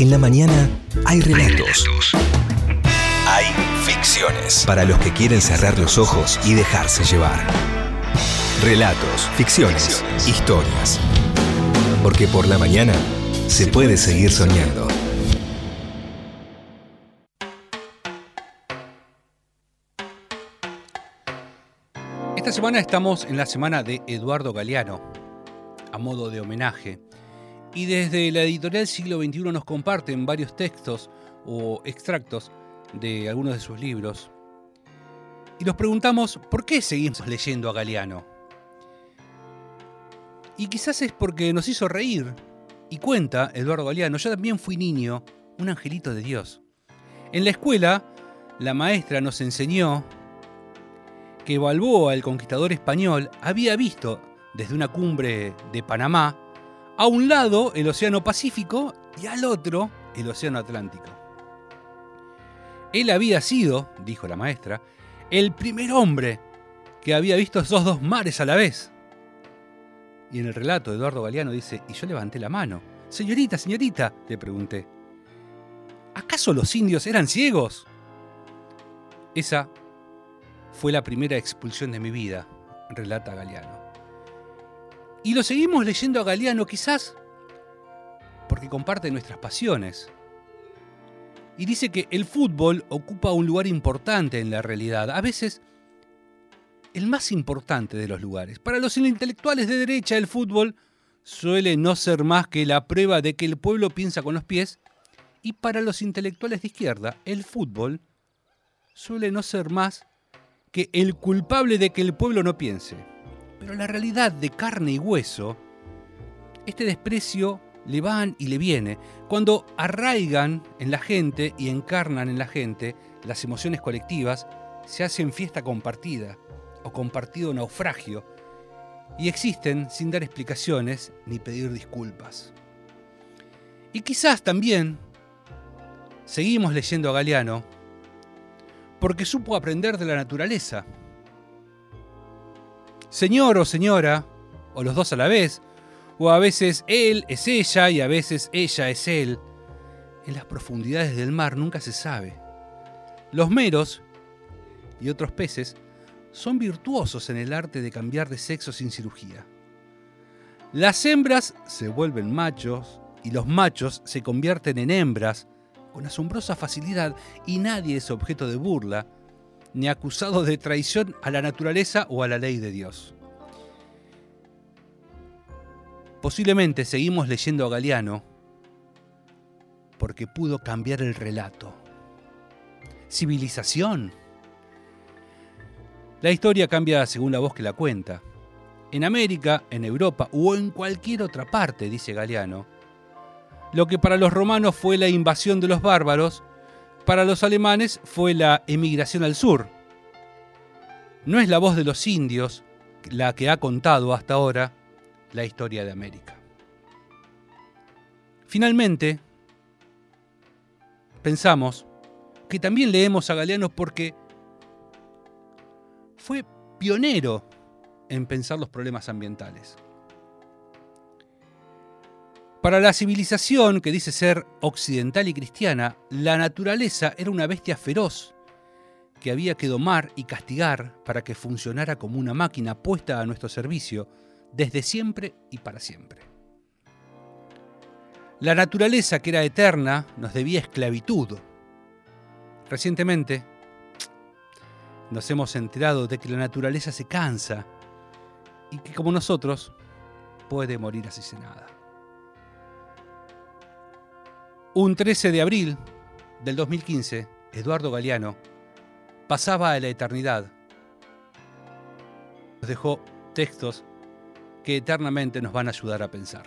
En la mañana hay relatos. Hay ficciones. Para los que quieren cerrar los ojos y dejarse llevar. Relatos, ficciones, historias. Porque por la mañana se puede seguir soñando. Esta semana estamos en la semana de Eduardo Galeano, a modo de homenaje. Y desde la editorial Siglo XXI nos comparten varios textos o extractos de algunos de sus libros. Y nos preguntamos, ¿por qué seguimos leyendo a Galeano? Y quizás es porque nos hizo reír. Y cuenta Eduardo Galeano, yo también fui niño, un angelito de Dios. En la escuela, la maestra nos enseñó que Balboa, el conquistador español, había visto desde una cumbre de Panamá a un lado el Océano Pacífico y al otro el Océano Atlántico. Él había sido, dijo la maestra, el primer hombre que había visto esos dos mares a la vez. Y en el relato Eduardo Galeano dice, y yo levanté la mano. Señorita, señorita, le pregunté, ¿acaso los indios eran ciegos? Esa fue la primera expulsión de mi vida, relata Galeano. Y lo seguimos leyendo a Galeano quizás porque comparte nuestras pasiones. Y dice que el fútbol ocupa un lugar importante en la realidad, a veces el más importante de los lugares. Para los intelectuales de derecha el fútbol suele no ser más que la prueba de que el pueblo piensa con los pies y para los intelectuales de izquierda el fútbol suele no ser más que el culpable de que el pueblo no piense. Pero la realidad de carne y hueso, este desprecio le van y le viene. Cuando arraigan en la gente y encarnan en la gente las emociones colectivas, se hacen fiesta compartida o compartido naufragio y existen sin dar explicaciones ni pedir disculpas. Y quizás también seguimos leyendo a Galeano porque supo aprender de la naturaleza. Señor o señora, o los dos a la vez, o a veces él es ella y a veces ella es él. En las profundidades del mar nunca se sabe. Los meros y otros peces son virtuosos en el arte de cambiar de sexo sin cirugía. Las hembras se vuelven machos y los machos se convierten en hembras con asombrosa facilidad y nadie es objeto de burla ni acusado de traición a la naturaleza o a la ley de Dios. Posiblemente seguimos leyendo a Galeano porque pudo cambiar el relato. Civilización. La historia cambia según la voz que la cuenta. En América, en Europa o en cualquier otra parte, dice Galeano, lo que para los romanos fue la invasión de los bárbaros, para los alemanes fue la emigración al sur. No es la voz de los indios la que ha contado hasta ahora la historia de América. Finalmente, pensamos que también leemos a Galeano porque fue pionero en pensar los problemas ambientales. Para la civilización que dice ser occidental y cristiana, la naturaleza era una bestia feroz que había que domar y castigar para que funcionara como una máquina puesta a nuestro servicio desde siempre y para siempre. La naturaleza que era eterna nos debía esclavitud. Recientemente nos hemos enterado de que la naturaleza se cansa y que como nosotros puede morir así sin nada. Un 13 de abril del 2015, Eduardo Galeano pasaba a la eternidad. Nos dejó textos que eternamente nos van a ayudar a pensar.